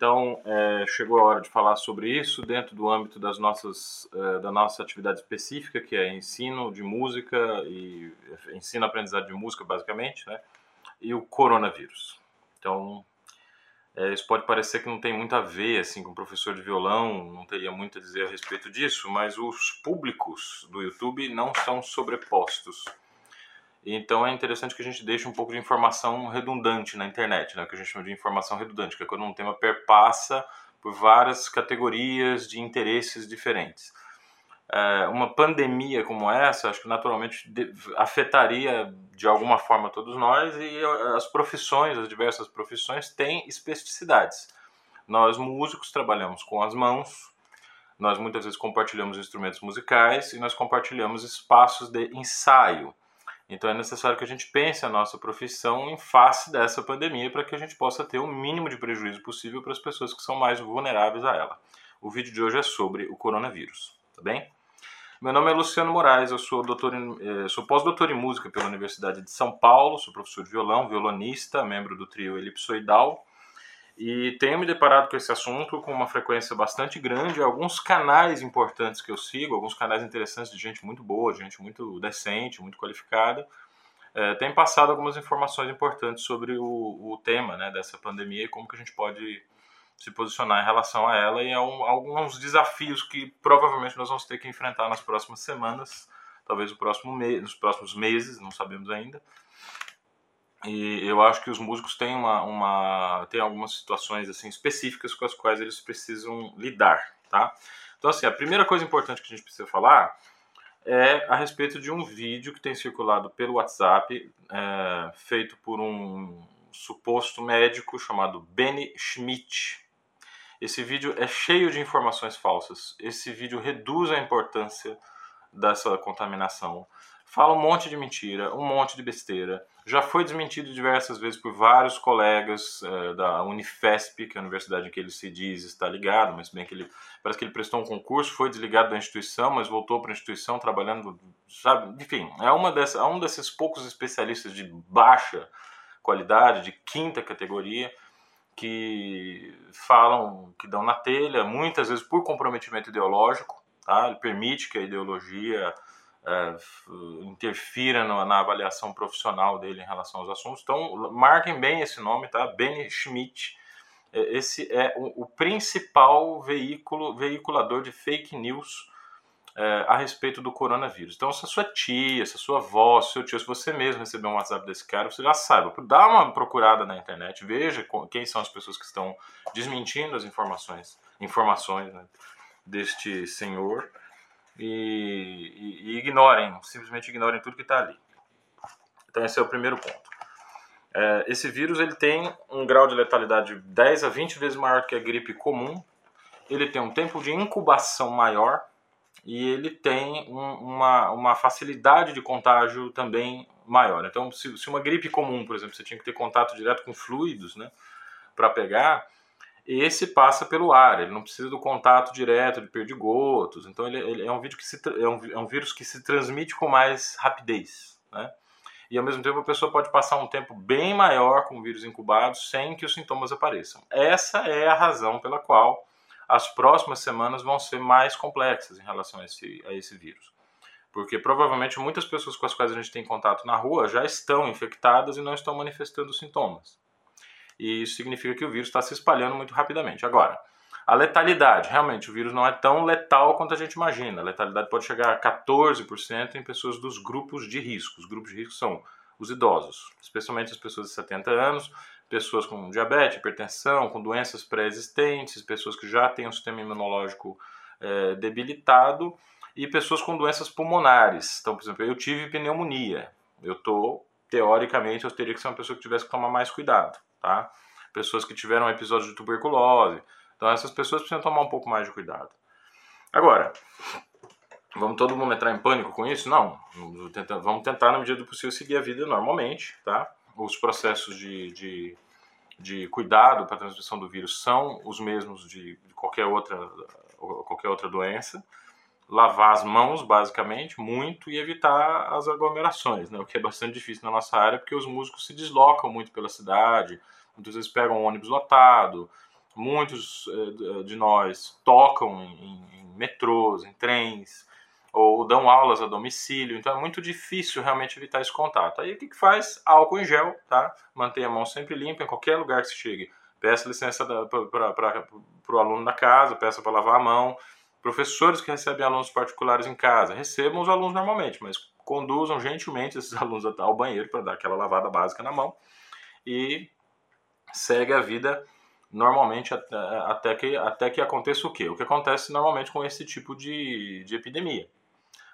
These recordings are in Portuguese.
Então, é, chegou a hora de falar sobre isso dentro do âmbito das nossas, é, da nossa atividade específica, que é ensino de música e ensino aprendizado de música, basicamente, né? E o coronavírus. Então, é, isso pode parecer que não tem muito a ver assim com professor de violão, não teria muito a dizer a respeito disso, mas os públicos do YouTube não são sobrepostos. Então é interessante que a gente deixe um pouco de informação redundante na internet, né? que a gente chama de informação redundante, que é quando um tema perpassa por várias categorias de interesses diferentes. É, uma pandemia como essa, acho que naturalmente afetaria de alguma forma todos nós e as profissões, as diversas profissões têm especificidades. Nós músicos trabalhamos com as mãos, nós muitas vezes compartilhamos instrumentos musicais e nós compartilhamos espaços de ensaio. Então é necessário que a gente pense a nossa profissão em face dessa pandemia para que a gente possa ter o mínimo de prejuízo possível para as pessoas que são mais vulneráveis a ela. O vídeo de hoje é sobre o coronavírus, tá bem? Meu nome é Luciano Moraes, eu sou, eh, sou pós-doutor em música pela Universidade de São Paulo, sou professor de violão, violonista, membro do trio Elipsoidal e tenho me deparado com esse assunto com uma frequência bastante grande. Alguns canais importantes que eu sigo, alguns canais interessantes de gente muito boa, de gente muito decente, muito qualificada, é, passado algumas informações importantes sobre o, o, tema né, dessa pandemia e como que a gente pode se posicionar em relação a ela e a um, alguns desafios que provavelmente nós vamos ter que enfrentar nas próximas semanas, talvez no próximo nos próximos meses, não sabemos ainda. E eu acho que os músicos têm uma, uma têm algumas situações assim específicas com as quais eles precisam lidar, tá? Então assim, a primeira coisa importante que a gente precisa falar é a respeito de um vídeo que tem circulado pelo WhatsApp, é, feito por um suposto médico chamado Benny Schmidt. Esse vídeo é cheio de informações falsas. Esse vídeo reduz a importância dessa contaminação fala um monte de mentira, um monte de besteira. Já foi desmentido diversas vezes por vários colegas é, da Unifesp, que é a universidade em que ele se diz está ligado, mas bem que ele parece que ele prestou um concurso, foi desligado da instituição, mas voltou para a instituição trabalhando, sabe? Enfim, é uma dessas, é um desses poucos especialistas de baixa qualidade, de quinta categoria, que falam, que dão na telha, muitas vezes por comprometimento ideológico, tá? Ele permite que a ideologia é, interfira no, na avaliação profissional dele em relação aos assuntos. Então, marquem bem esse nome, tá? Benny Schmidt. É, esse é o, o principal veículo, veiculador de fake news é, a respeito do coronavírus. Então, se a sua tia, se a sua avó, se seu tio, se você mesmo receber um WhatsApp desse cara, você já saiba. Dá uma procurada na internet, veja quem são as pessoas que estão desmentindo as informações, informações né, deste senhor e, e, e ignorem, simplesmente ignorem tudo que está ali. Então esse é o primeiro ponto. É, esse vírus ele tem um grau de letalidade 10 a 20 vezes maior que a gripe comum, ele tem um tempo de incubação maior e ele tem um, uma, uma facilidade de contágio também maior. Então, se, se, uma gripe comum, por exemplo, você tinha que ter contato direto com fluidos né, para pegar, esse passa pelo ar, ele não precisa do contato direto de perdigotos, então ele, ele é, um vídeo que se, é, um, é um vírus que se transmite com mais rapidez, né? E ao mesmo tempo a pessoa pode passar um tempo bem maior com o vírus incubado sem que os sintomas apareçam. Essa é a razão pela qual as próximas semanas vão ser mais complexas em relação a esse, a esse vírus. Porque provavelmente muitas pessoas com as quais a gente tem contato na rua já estão infectadas e não estão manifestando sintomas e isso significa que o vírus está se espalhando muito rapidamente. Agora, a letalidade, realmente, o vírus não é tão letal quanto a gente imagina. A letalidade pode chegar a 14% em pessoas dos grupos de risco. Os grupos de risco são os idosos, especialmente as pessoas de 70 anos, pessoas com diabetes, hipertensão, com doenças pré-existentes, pessoas que já têm um sistema imunológico é, debilitado e pessoas com doenças pulmonares. Então, por exemplo, eu tive pneumonia. Eu tô, teoricamente, eu teria que ser uma pessoa que tivesse que tomar mais cuidado tá? Pessoas que tiveram episódio de tuberculose. Então essas pessoas precisam tomar um pouco mais de cuidado. Agora, vamos todo mundo entrar em pânico com isso? Não. Vamos tentar, na medida do possível, seguir a vida normalmente, tá? Os processos de, de, de cuidado para a transmissão do vírus são os mesmos de qualquer, outra, qualquer outra doença lavar as mãos, basicamente, muito e evitar as aglomerações, né? o que é bastante difícil na nossa área, porque os músicos se deslocam muito pela cidade, muitas vezes pegam um ônibus lotado, muitos eh, de nós tocam em, em metrôs, em trens, ou dão aulas a domicílio, então é muito difícil realmente evitar esse contato. Aí o que, que faz? Álcool em gel, tá? Mantenha a mão sempre limpa em qualquer lugar que se chegue. Peça licença para o aluno da casa, peça para lavar a mão. Professores que recebem alunos particulares em casa, recebam os alunos normalmente, mas conduzam gentilmente esses alunos ao banheiro para dar aquela lavada básica na mão e segue a vida normalmente até, até, que, até que aconteça o quê? O que acontece normalmente com esse tipo de, de epidemia.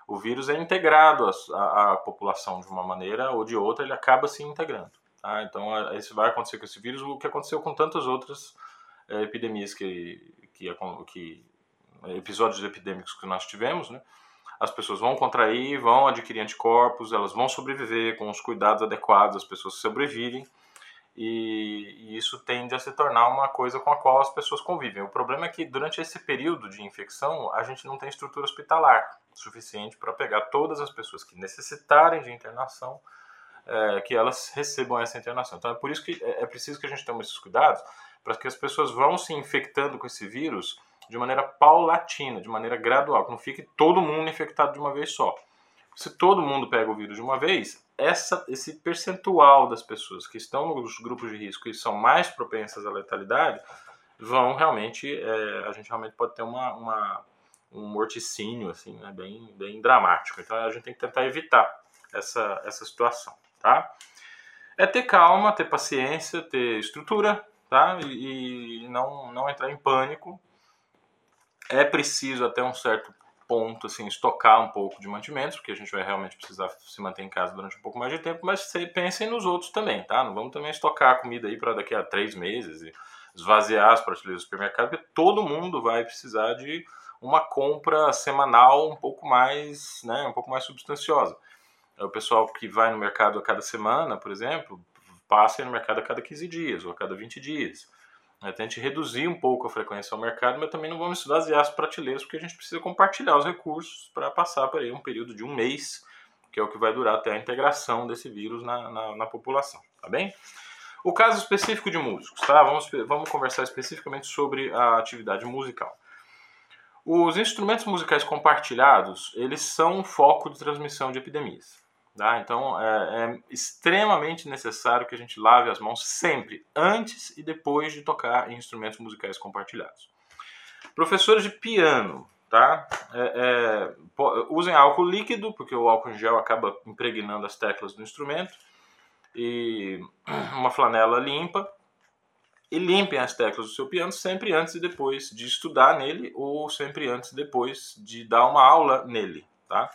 O vírus é integrado à, à população de uma maneira ou de outra, ele acaba se integrando. Tá? Então, isso vai acontecer com esse vírus, o que aconteceu com tantas outras é, epidemias que, que, que episódios epidêmicos que nós tivemos, né? As pessoas vão contrair, vão adquirir anticorpos, elas vão sobreviver com os cuidados adequados, as pessoas sobrevivem e, e, isso tende a se tornar uma coisa com a qual as pessoas convivem. O problema é que durante esse período de infecção a gente não tem estrutura hospitalar suficiente para pegar todas as pessoas que necessitarem de internação, é, que elas recebam essa internação. Então é por isso que é, é preciso que a gente tome esses cuidados para que as pessoas vão se infectando com esse vírus de maneira paulatina, de maneira gradual, que não fique todo mundo infectado de uma vez só. Se todo mundo pega o vírus de uma vez, essa, esse percentual das pessoas que estão nos grupos de risco e são mais propensas à letalidade vão realmente, é, a gente realmente pode ter uma, uma um morticínio assim, né, bem, bem dramático. Então a gente tem que tentar evitar essa, essa situação, tá? É ter calma, ter paciência, ter estrutura, tá? E, e não, não entrar em pânico. É preciso até um certo ponto, assim, estocar um pouco de mantimentos, porque a gente vai realmente precisar se manter em casa durante um pouco mais de tempo, mas pensem nos outros também, tá? Não vamos também estocar a comida aí para daqui a três meses e esvaziar as prateleiras do supermercado, porque todo mundo vai precisar de uma compra semanal um pouco mais, né, um pouco mais substanciosa. É o pessoal que vai no mercado a cada semana, por exemplo, passa no mercado a cada 15 dias ou a cada 20 dias. Né, tente reduzir um pouco a frequência ao mercado, mas também não vamos esvaziar as prateleiras, porque a gente precisa compartilhar os recursos para passar por aí um período de um mês, que é o que vai durar até a integração desse vírus na, na, na população, tá bem? O caso específico de músicos, tá? Vamos, vamos conversar especificamente sobre a atividade musical. Os instrumentos musicais compartilhados, eles são um foco de transmissão de epidemias. Tá? Então, é, é, extremamente necessário que a gente lave as mãos sempre, antes e depois de tocar em instrumentos musicais compartilhados. Professores de piano, tá? É, é usem álcool líquido, porque o álcool em gel acaba impregnando as teclas do instrumento, e uma flanela limpa, e limpem as teclas do seu piano sempre antes e depois de estudar nele, ou sempre antes e depois de dar uma aula nele, tá?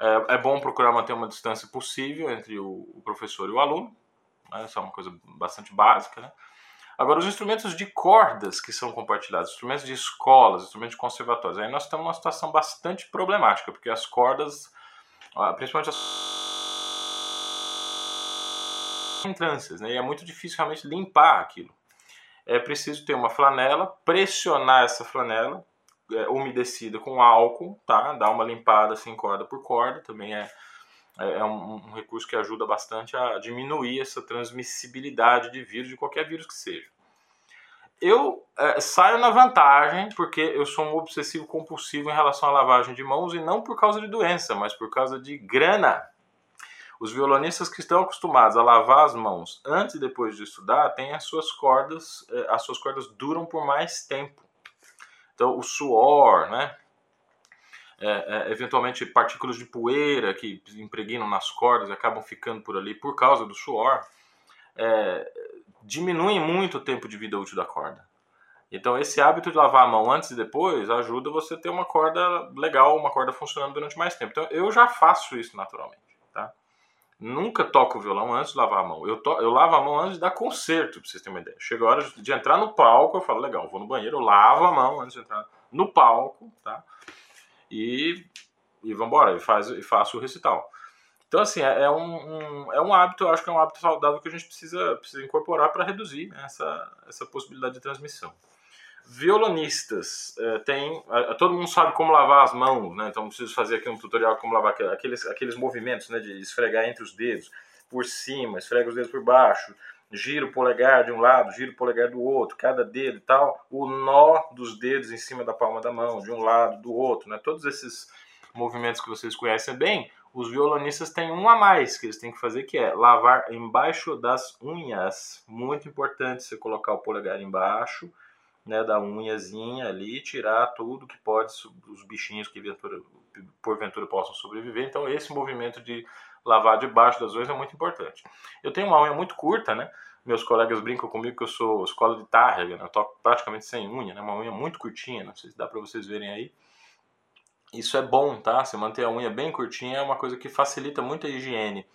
É, é bom procurar manter uma distância possível entre o, o professor e o aluno. Né? Isso é uma coisa bastante básica. Né? Agora, os instrumentos de cordas que são compartilhados, instrumentos de escolas, instrumentos de conservatórios, aí nós temos uma situação bastante problemática, porque as cordas, principalmente as entrâncias, né? E é muito difícil realmente limpar aquilo. É preciso ter uma flanela, pressionar essa flanela é, umedecida com álcool, tá? Dar uma limpada assim corda por corda, também é, é, é um, um, recurso que ajuda bastante a diminuir essa transmissibilidade de vírus, de qualquer vírus que seja. Eu é, saio na vantagem porque eu sou um obsessivo compulsivo em relação à lavagem de mãos e não por causa de doença, mas por causa de grana. Os violonistas que estão acostumados a lavar as mãos antes e depois de estudar têm as suas cordas, é, as suas cordas duram por mais tempo. Então, o suor, né? É, é, eventualmente partículas de poeira que impregnam nas cordas e acabam ficando por ali por causa do suor, é, diminuem muito o tempo de vida útil da corda. Então, esse hábito de lavar a mão antes e depois ajuda você a ter uma corda legal, uma corda funcionando durante mais tempo. Então, eu já faço isso naturalmente. Tá? Nunca toco o violão antes de lavar a mão. Eu, to, eu lavo a mão antes de dar concerto, pra vocês terem uma ideia. Chega a hora de entrar no palco, eu falo, legal, vou no banheiro, eu lavo a mão antes de entrar no palco, tá? E, e vambora, e, faz, e faço o recital. Então, assim, é, é um, um, é um hábito, eu acho que é um hábito saudável que a gente precisa, precisa incorporar para reduzir né, essa, essa possibilidade de transmissão violonistas é, tem todo mundo sabe como lavar as mãos né então preciso fazer aqui um tutorial como lavar aqueles aqueles movimentos né de esfregar entre os dedos por cima esfrega os dedos por baixo gira o polegar de um lado, gira o polegar do outro, cada dedo e tal, o nó dos dedos em cima da palma da mão, de um lado, do outro, né? Todos esses movimentos que vocês conhecem bem, os violonistas têm um a mais que eles têm que fazer, que é lavar embaixo das unhas. Muito importante você colocar o polegar embaixo, né, da unhazinha ali, tirar tudo que pode, os bichinhos que porventura possam sobreviver. Então esse movimento de lavar debaixo das unhas é muito importante. Eu tenho uma unha muito curta, né? Meus colegas brincam comigo que eu sou escola de Tárrega, né? eu toco praticamente sem unha, né? Uma unha muito curtinha, não sei se dá para vocês verem aí. Isso é bom, tá? Você manter a unha bem curtinha é uma coisa que facilita muito a higiene.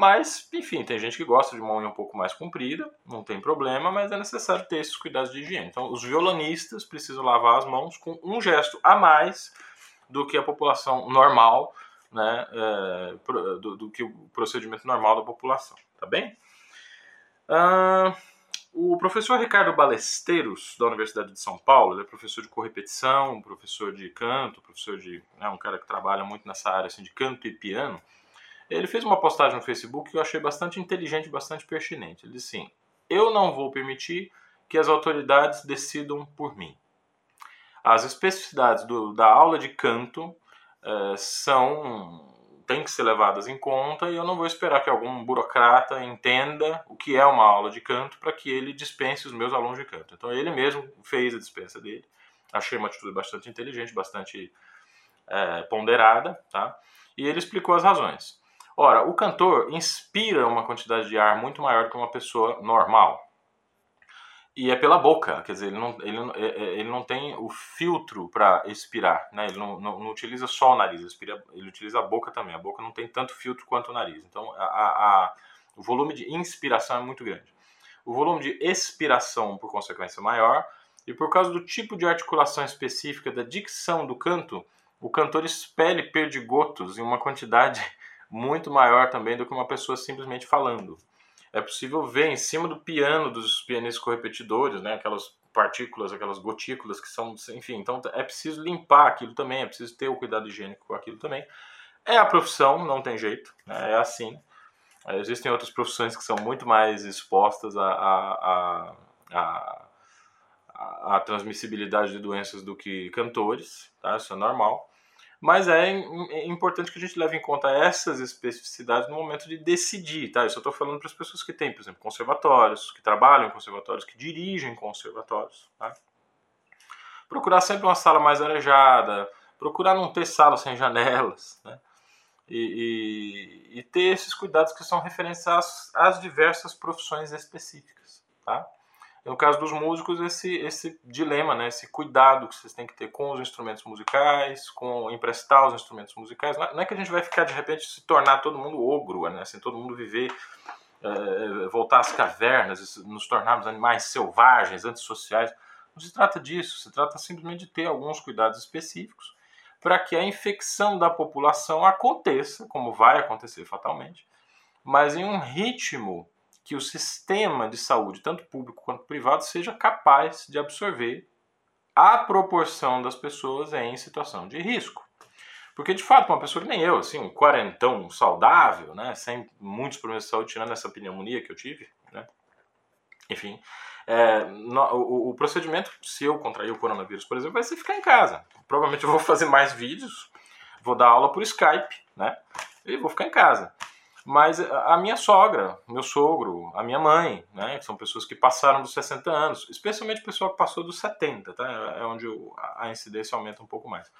Mas, enfim, tem gente que gosta de uma unha um pouco mais comprida, não tem problema, mas é necessário ter esses cuidados de higiene. Então, os violonistas precisam lavar as mãos com um gesto a mais do que a população normal né, é, do, do, que o procedimento normal da população, tá bem? Ah, o professor Ricardo Balesteiros, da Universidade de São Paulo, ele é professor de correpetição, professor de canto, professor de. Né, um cara que trabalha muito nessa área assim, de canto e piano. Ele fez uma postagem no Facebook que eu achei bastante inteligente bastante pertinente. Ele disse assim: Eu não vou permitir que as autoridades decidam por mim. As especificidades do, da aula de canto é, são têm que ser levadas em conta e eu não vou esperar que algum burocrata entenda o que é uma aula de canto para que ele dispense os meus alunos de canto. Então ele mesmo fez a dispensa dele. Achei uma atitude bastante inteligente, bastante é, ponderada, tá? E ele explicou as razões. Ora, o cantor inspira uma quantidade de ar muito maior do que uma pessoa normal e é pela boca, quer dizer, ele não, ele, é, é, ele não tem o filtro para expirar, né? ele não, não, não, utiliza só o nariz, expira, ele utiliza a boca também, a boca não tem tanto filtro quanto o nariz, então a, a, o volume de inspiração é muito grande. O volume de expiração, por consequência, é maior, e por causa do tipo de articulação específica da dicção do canto, o cantor expele perdigotos em uma quantidade muito maior também do que uma pessoa simplesmente falando é possível ver em cima do piano dos pianistas correpetidores, né, aquelas partículas, aquelas gotículas que são, enfim, então é preciso limpar aquilo também, é preciso ter o cuidado higiênico com aquilo também. É a profissão, não tem jeito, né, é assim. É, existem outras profissões que são muito mais expostas a, a, a, a transmissibilidade de doenças do que cantores, tá? Isso é normal. Mas é, importante que a gente leve em conta essas especificidades no momento de decidir, tá? Isso eu estou falando para as pessoas que têm, por exemplo, conservatórios, que trabalham em conservatórios, que dirigem conservatórios, tá? Procurar sempre uma sala mais arejada, procurar não ter sala sem janelas, né? E, e, e ter esses cuidados que são referentes às, às diversas profissões específicas, tá? No caso dos músicos, esse, esse dilema, né, esse cuidado que vocês têm que ter com os instrumentos musicais, com emprestar os instrumentos musicais. Não é que a gente vai ficar de repente se tornar todo mundo ogro, né, assim, todo mundo viver, é, voltar às cavernas, nos tornarmos animais selvagens, antissociais. Não se trata disso, se trata simplesmente de ter alguns cuidados específicos para que a infecção da população aconteça, como vai acontecer fatalmente, mas em um ritmo que o sistema de saúde, tanto público quanto privado, seja capaz de absorver a proporção das pessoas em situação de risco. Porque, de fato, uma pessoa que nem eu, assim, um quarentão saudável, né, sem muitos problemas de saúde, tirando essa pneumonia que eu tive, né, enfim, é, no, o, o, procedimento, se eu contrair o coronavírus, por exemplo, vai ser ficar em casa. Provavelmente eu vou fazer mais vídeos, vou dar aula por Skype, né, e vou ficar em casa. Mas a minha sogra, meu sogro, a minha mãe, né, que são pessoas que passaram dos 60 anos, especialmente o pessoal que passou dos 70, tá? É onde a incidência aumenta um pouco mais.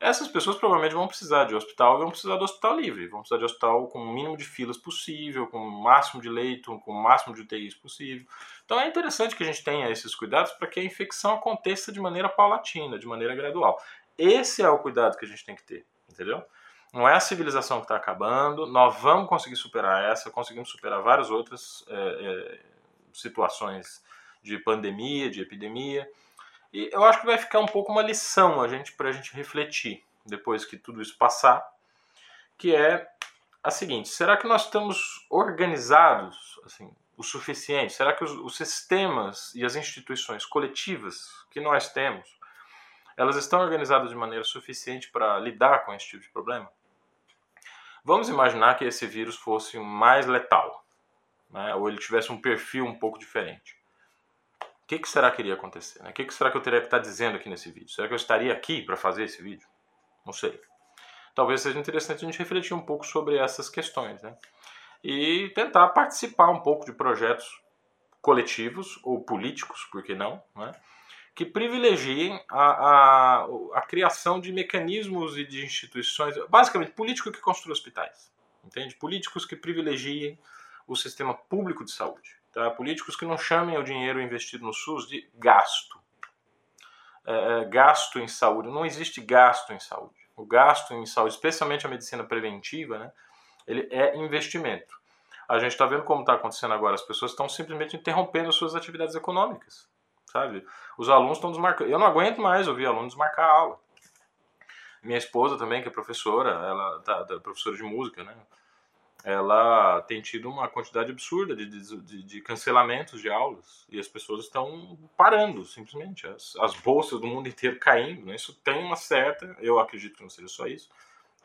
Essas pessoas provavelmente vão precisar de hospital, vão precisar do hospital livre, vão precisar de hospital com o mínimo de filas possível, com o máximo de leito, com o máximo de UTIs possível. Então é interessante que a gente tenha esses cuidados para que a infecção aconteça de maneira paulatina, de maneira gradual. Esse é o cuidado que a gente tem que ter, entendeu? Não é a civilização que está acabando, nós vamos conseguir superar essa, conseguimos superar várias outras é, é, situações de pandemia, de epidemia. E eu acho que vai ficar um pouco uma lição a gente para a gente refletir depois que tudo isso passar, que é a seguinte: será que nós estamos organizados assim o suficiente? Será que os, os sistemas e as instituições coletivas que nós temos elas estão organizadas de maneira suficiente para lidar com esse tipo de problema? Vamos imaginar que esse vírus fosse mais letal, né, ou ele tivesse um perfil um pouco diferente. O que, que será que iria acontecer? Né? O que, que será que eu teria que estar dizendo aqui nesse vídeo? Será que eu estaria aqui para fazer esse vídeo? Não sei. Talvez seja interessante a gente refletir um pouco sobre essas questões, né? E tentar participar um pouco de projetos coletivos ou políticos, por que não, né? Que privilegiem a, a, a criação de mecanismos e de instituições, basicamente político que construa hospitais, entende? Políticos que privilegiem o sistema público de saúde, tá? Políticos que não chamem o dinheiro investido no SUS de gasto, é, é, gasto em saúde. Não existe gasto em saúde. O gasto em saúde, especialmente a medicina preventiva, né? Ele é investimento. A gente está vendo como está acontecendo agora. As pessoas estão simplesmente interrompendo suas atividades econômicas sabe? Os alunos estão desmarcando. Eu não aguento mais ouvir alunos desmarcar a aula. Minha esposa também, que é professora, ela tá, tá, professora de música, né? Ela tem tido uma quantidade absurda de, de, de cancelamentos de aulas e as pessoas estão parando, simplesmente. As, as bolsas do mundo inteiro caindo. Né? Isso tem uma certa, eu acredito que não seja só isso.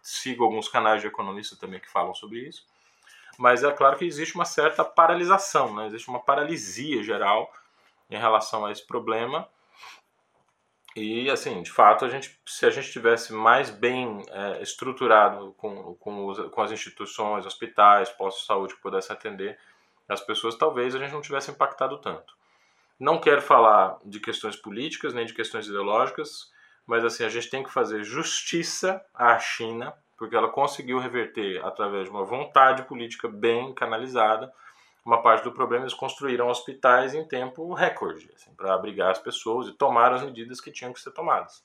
Sigo alguns canais de economistas também que falam sobre isso. Mas é claro que existe uma certa paralisação, né? existe uma paralisia geral em relação a esse problema. E, assim, de fato, a gente, se a gente tivesse mais bem é, estruturado com, com, os, com as instituições, hospitais, postos de saúde que pudessem atender as pessoas, talvez a gente não tivesse impactado tanto. Não quero falar de questões políticas nem de questões ideológicas, mas assim a gente tem que fazer justiça à China, porque ela conseguiu reverter através de uma vontade política bem canalizada uma parte do problema eles construíram hospitais em tempo recorde, assim, para abrigar as pessoas e tomaram as medidas que tinham que ser tomadas.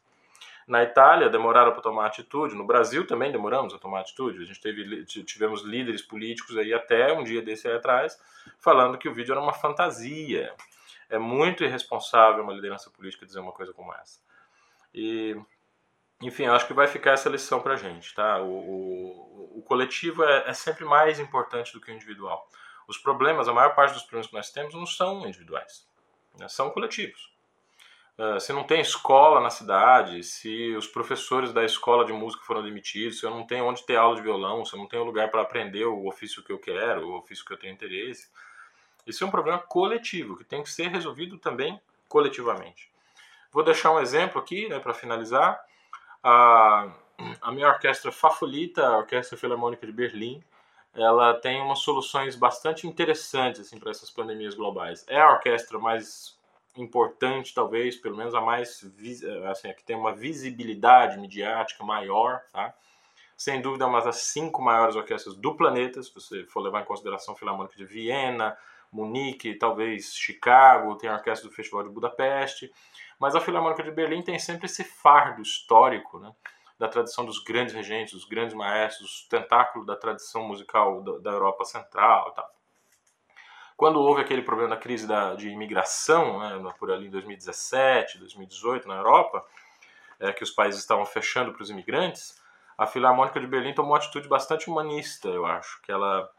Na Itália demoraram para tomar atitude, no Brasil também demoramos a tomar atitude. A gente teve, tivemos líderes políticos aí até um dia desse aí atrás falando que o vídeo era uma fantasia. É muito irresponsável uma liderança política dizer uma coisa como essa. E, enfim, acho que vai ficar essa lição para a gente, tá? O, o, o coletivo é, é sempre mais importante do que o individual. Os problemas, a maior parte dos problemas que nós temos não são individuais, né? são coletivos. Uh, se não tem escola na cidade, se os professores da escola de música foram demitidos, se eu não tenho onde ter aula de violão, se eu não tenho lugar para aprender o ofício que eu quero, o ofício que eu tenho interesse, isso é um problema coletivo que tem que ser resolvido também coletivamente. Vou deixar um exemplo aqui né, para finalizar. A, a minha orquestra favorita, a Orquestra Filarmônica de Berlim, ela tem umas soluções bastante interessantes assim para essas pandemias globais. É a orquestra mais importante, talvez, pelo menos a mais assim, a que tem uma visibilidade midiática maior, tá? Sem dúvida, é uma das cinco maiores orquestras do planeta, se você for levar em consideração a Filarmônica de Viena, Munique, talvez Chicago, tem a orquestra do Festival de Budapeste, mas a Filarmônica de Berlim tem sempre esse fardo histórico, né? Da tradição dos grandes regentes, dos grandes maestros, tentáculo da tradição musical da, da Europa Central. Quando houve aquele problema da crise da, de imigração, né, por ali em 2017, 2018 na Europa, é, que os países estavam fechando para os imigrantes, a Filarmônica de Berlim tomou uma atitude bastante humanista, eu acho, que ela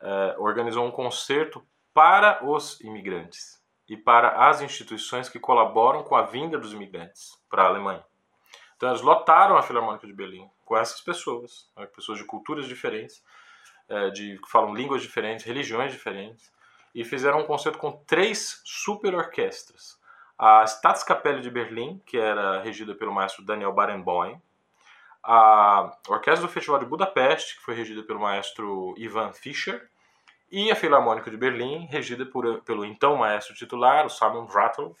é, organizou um concerto para os imigrantes e para as instituições que colaboram com a vinda dos imigrantes para a Alemanha. Então eles lotaram a Filarmônica de Berlim com essas pessoas, né, pessoas de culturas diferentes, é, de que falam línguas diferentes, religiões diferentes, e fizeram um concerto com três super orquestras. A Staatskapelle de Berlim, que era regida pelo maestro Daniel Barenboim, a Orquestra do Festival de Budapeste, que foi regida pelo maestro Ivan Fischer, e a Filarmônica de Berlim, regida por, pelo então maestro titular, o Simon Rattle,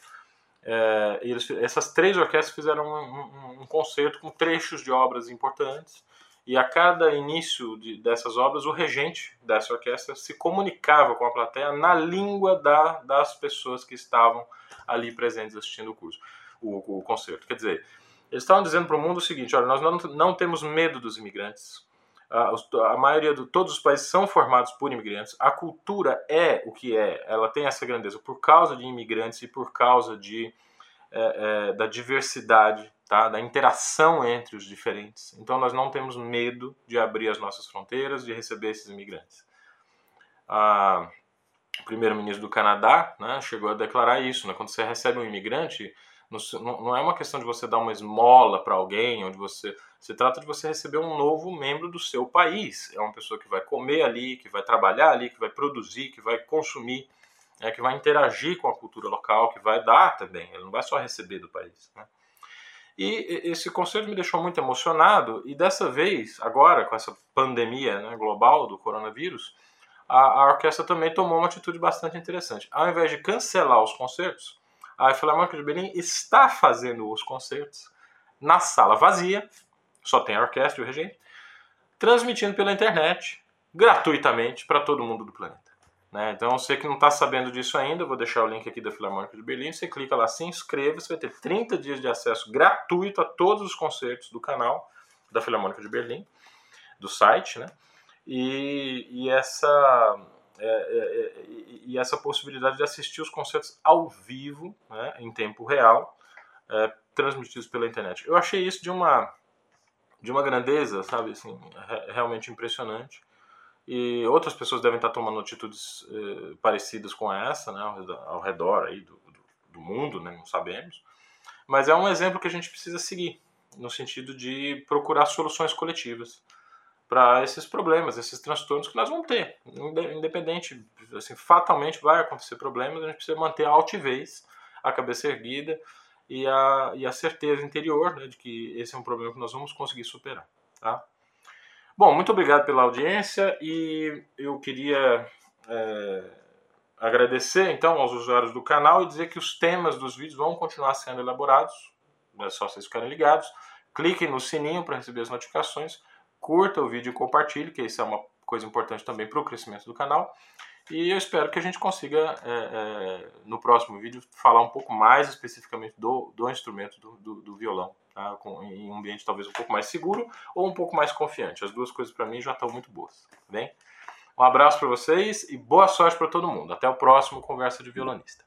é, eles, essas três orquestras fizeram um, um, um, concerto com trechos de obras importantes e a cada início de, dessas obras o regente dessa orquestra se comunicava com a plateia na língua da, das pessoas que estavam ali presentes assistindo o curso, o, o concerto. Quer dizer, eles estavam dizendo para o mundo o seguinte: olha, nós não, não temos medo dos imigrantes, a, maioria de todos os países são formados por imigrantes. A cultura é o que é, ela tem essa grandeza por causa de imigrantes e por causa de, é, é, da diversidade, tá? da interação entre os diferentes. Então nós não temos medo de abrir as nossas fronteiras, de receber esses imigrantes. o primeiro-ministro do Canadá né, chegou a declarar isso. Né? Quando você recebe um imigrante, Não, não é uma questão de você dar uma esmola para alguém, onde você. Se trata de você receber um novo membro do seu país. É uma pessoa que vai comer ali, que vai trabalhar ali, que vai produzir, que vai consumir, é, que vai interagir com a cultura local, que vai dar também. Ele não vai só receber do país. Né? E esse concerto me deixou muito emocionado, e dessa vez, agora, com essa pandemia né, global do coronavírus, a, a, orquestra também tomou uma atitude bastante interessante. Ao invés de cancelar os concertos, a Filarmônica de Berlim está fazendo os concertos na sala vazia, só tem a orquestra e o regente, transmitindo pela internet, gratuitamente, para todo mundo do planeta. Né? Então, você que não está sabendo disso ainda, vou deixar o link aqui da Filarmônica de Berlim. Você clica lá, se inscreva, você vai ter 30 dias de acesso gratuito a todos os concertos do canal da Filarmônica de Berlim, do site, né? E, e essa é, é e essa possibilidade de assistir os concertos ao vivo, né, em tempo real, é, transmitidos pela internet. Eu achei isso de uma de uma grandeza, sabe, assim, realmente impressionante e outras pessoas devem estar tomando atitudes eh, parecidas com essa, né, ao redor aí do, do, do, mundo, né, não sabemos. Mas é um exemplo que a gente precisa seguir, no sentido de procurar soluções coletivas para esses problemas, esses transtornos que nós vamos ter. Independente, assim, fatalmente vai acontecer problemas, a gente precisa manter a altivez, a cabeça erguida e a, e a certeza interior né, de que esse é um problema que nós vamos conseguir superar. Tá? Bom, muito obrigado pela audiência e eu queria é, agradecer então aos usuários do canal e dizer que os temas dos vídeos vão continuar sendo elaborados, é só vocês ficarem ligados. Cliquem no sininho para receber as notificações, curta o vídeo e compartilhe, que isso é uma coisa importante também para o crescimento do canal. E eu espero que a gente consiga, é, é, no próximo vídeo, falar um pouco mais especificamente do, do instrumento do, do, do violão, tá? Com, em um ambiente talvez um pouco mais seguro ou um pouco mais confiante. As duas coisas para mim já estão muito boas. Tá bem? Um abraço para vocês e boa sorte para todo mundo. Até o próximo Conversa de Violonista.